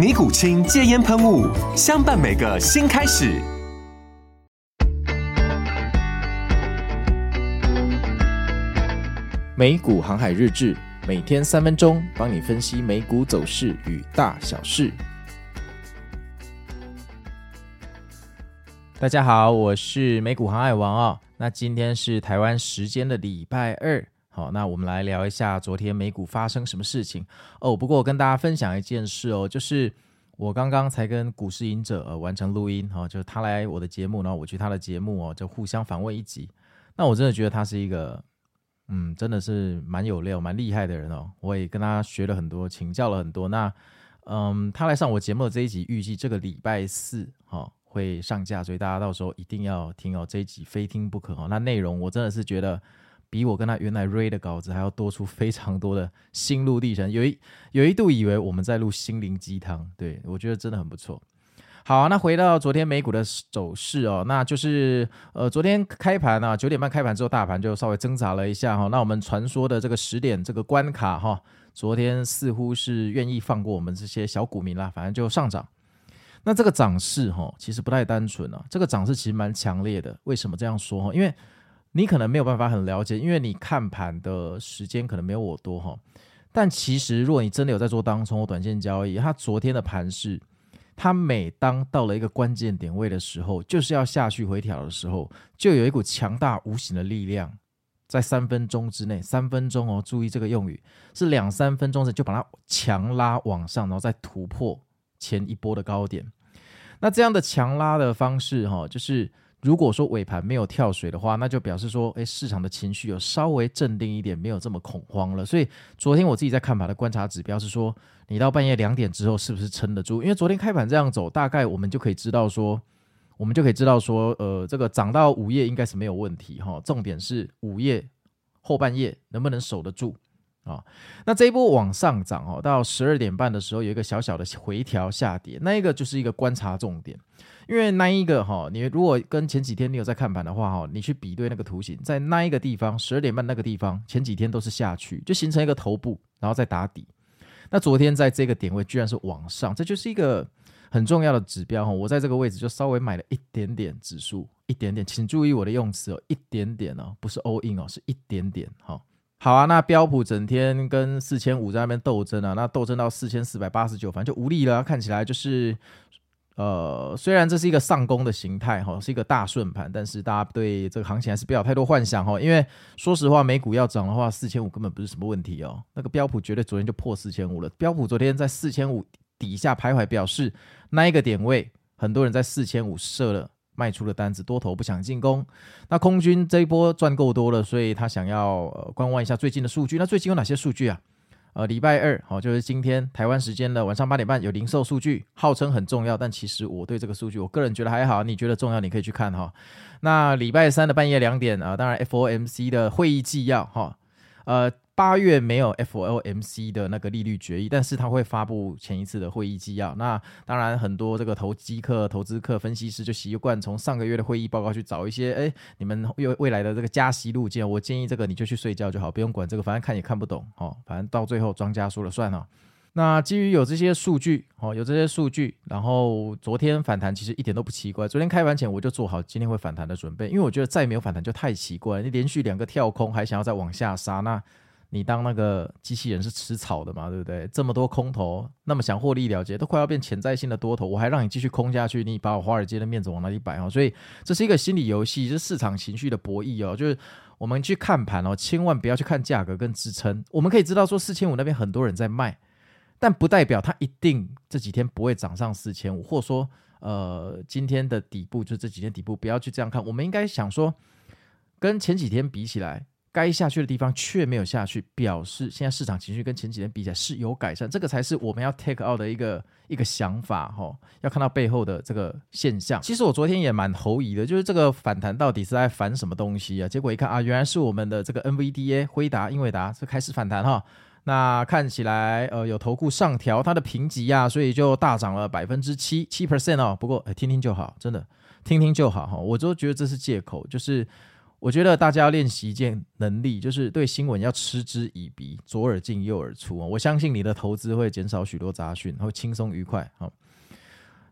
尼古清戒烟喷雾，相伴每个新开始。美股航海日志，每天三分钟，帮你分析美股走势与大小事。大家好，我是美股航海王哦。那今天是台湾时间的礼拜二。好，那我们来聊一下昨天美股发生什么事情哦。不过我跟大家分享一件事哦，就是我刚刚才跟股市隐者完成录音哈，就是他来我的节目，然后我去他的节目哦，就互相访问一集。那我真的觉得他是一个，嗯，真的是蛮有料、蛮厉害的人哦。我也跟他学了很多，请教了很多。那嗯，他来上我节目的这一集，预计这个礼拜四哈会上架，所以大家到时候一定要听哦，这一集非听不可哦。那内容我真的是觉得。比我跟他原来 read 的稿子还要多出非常多的心路历程，有一有一度以为我们在录心灵鸡汤，对，我觉得真的很不错。好，那回到昨天美股的走势哦，那就是呃昨天开盘啊，九点半开盘之后，大盘就稍微挣扎了一下哈。那我们传说的这个十点这个关卡哈，昨天似乎是愿意放过我们这些小股民啦，反正就上涨。那这个涨势哈，其实不太单纯啊，这个涨势其实蛮强烈的。为什么这样说哈？因为你可能没有办法很了解，因为你看盘的时间可能没有我多哈。但其实，如果你真的有在做当冲或短线交易，它昨天的盘势，它每当到了一个关键点位的时候，就是要下去回调的时候，就有一股强大无形的力量，在三分钟之内，三分钟哦，注意这个用语，是两三分钟之内就把它强拉往上，然后再突破前一波的高点。那这样的强拉的方式哈，就是。如果说尾盘没有跳水的话，那就表示说，诶，市场的情绪有稍微镇定一点，没有这么恐慌了。所以昨天我自己在看盘的观察指标是说，你到半夜两点之后是不是撑得住？因为昨天开盘这样走，大概我们就可以知道说，我们就可以知道说，呃，这个涨到午夜应该是没有问题哈。重点是午夜后半夜能不能守得住啊？那这一波往上涨哦，到十二点半的时候有一个小小的回调下跌，那一个就是一个观察重点。因为那一个哈，你如果跟前几天你有在看盘的话哈，你去比对那个图形，在那一个地方十二点半那个地方，前几天都是下去，就形成一个头部，然后再打底。那昨天在这个点位居然是往上，这就是一个很重要的指标哈。我在这个位置就稍微买了一点点指数，一点点，请注意我的用词哦，一点点哦，不是 all in 哦，是一点点哈。好啊，那标普整天跟四千五在那边斗争啊，那斗争到四千四百八十九，反正就无力了，看起来就是。呃，虽然这是一个上攻的形态哈，是一个大顺盘，但是大家对这个行情还是不要太多幻想哈。因为说实话，美股要涨的话，四千五根本不是什么问题哦。那个标普绝对昨天就破四千五了。标普昨天在四千五底下徘徊，表示那一个点位，很多人在四千五设了卖出的单子，多头不想进攻。那空军这一波赚够多了，所以他想要观望一下最近的数据。那最近有哪些数据啊？呃，礼拜二好，就是今天台湾时间的晚上八点半有零售数据，号称很重要，但其实我对这个数据，我个人觉得还好。你觉得重要，你可以去看哈。那礼拜三的半夜两点啊，当然 FOMC 的会议纪要哈，呃。八月没有 FOMC 的那个利率决议，但是他会发布前一次的会议纪要。那当然，很多这个投机客、投资客、分析师就习惯从上个月的会议报告去找一些，哎，你们未未来的这个加息路径。我建议这个你就去睡觉就好，不用管这个，反正看也看不懂哦。反正到最后庄家说了算哦。那基于有这些数据哦，有这些数据，然后昨天反弹其实一点都不奇怪。昨天开盘前我就做好今天会反弹的准备，因为我觉得再没有反弹就太奇怪了。你连续两个跳空还想要再往下杀那。你当那个机器人是吃草的嘛，对不对？这么多空头，那么想获利了结，都快要变潜在性的多头，我还让你继续空下去，你把我华尔街的面子往哪里摆哦？所以这是一个心理游戏，就是市场情绪的博弈哦。就是我们去看盘哦，千万不要去看价格跟支撑。我们可以知道说四千五那边很多人在卖，但不代表它一定这几天不会涨上四千五，或者说呃今天的底部就这几天底部，不要去这样看。我们应该想说，跟前几天比起来。该下去的地方却没有下去，表示现在市场情绪跟前几天比起来是有改善，这个才是我们要 take out 的一个一个想法哈。要看到背后的这个现象。其实我昨天也蛮狐疑的，就是这个反弹到底是在反什么东西啊？结果一看啊，原来是我们的这个 NVDA 辉达英伟达是开始反弹哈。那看起来呃有投顾上调它的评级呀，所以就大涨了百分之七七 percent 哦。不过哎，听听就好，真的听听就好哈。我都觉得这是借口，就是。我觉得大家要练习一件能力，就是对新闻要嗤之以鼻，左耳进右耳出。我相信你的投资会减少许多杂讯，会轻松愉快。好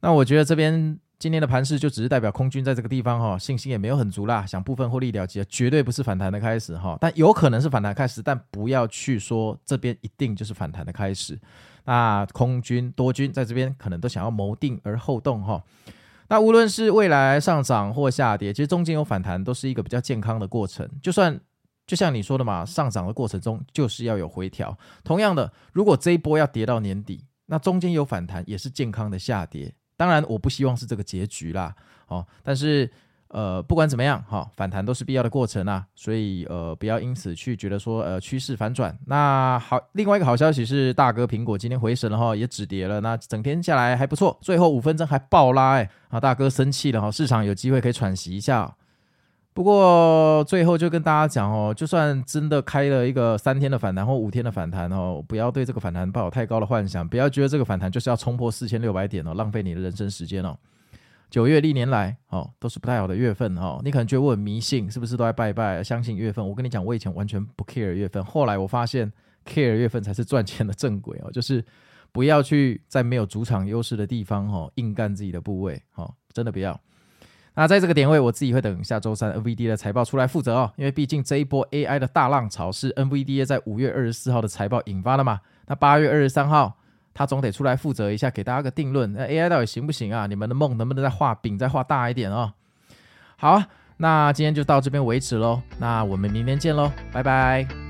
那我觉得这边今天的盘势就只是代表空军在这个地方哈，信心也没有很足啦，想部分获利了结，绝对不是反弹的开始哈。但有可能是反弹开始，但不要去说这边一定就是反弹的开始。那空军多军在这边可能都想要谋定而后动哈。那无论是未来上涨或下跌，其实中间有反弹都是一个比较健康的过程。就算就像你说的嘛，上涨的过程中就是要有回调。同样的，如果这一波要跌到年底，那中间有反弹也是健康的下跌。当然，我不希望是这个结局啦，哦，但是。呃，不管怎么样，哈，反弹都是必要的过程啊，所以呃，不要因此去觉得说呃趋势反转。那好，另外一个好消息是，大哥苹果今天回神了哈，也止跌了，那整天下来还不错，最后五分钟还爆拉哎，啊，大哥生气了哈，市场有机会可以喘息一下。不过最后就跟大家讲哦，就算真的开了一个三天的反弹或五天的反弹哦，不要对这个反弹抱有太高的幻想，不要觉得这个反弹就是要冲破四千六百点哦，浪费你的人生时间哦。九月历年来哦，都是不太好的月份哦。你可能觉得我很迷信，是不是都在拜拜？相信月份？我跟你讲，我以前完全不 care 月份，后来我发现 care 月份才是赚钱的正轨哦。就是不要去在没有主场优势的地方哦，硬干自己的部位哦，真的不要。那在这个点位，我自己会等下周三 NVD 的财报出来负责哦，因为毕竟这一波 AI 的大浪潮是 NVD 在五月二十四号的财报引发的嘛。那八月二十三号。他总得出来负责一下，给大家个定论。那 AI 到底行不行啊？你们的梦能不能再画饼，再画大一点啊、哦？好，那今天就到这边为止喽。那我们明天见喽，拜拜。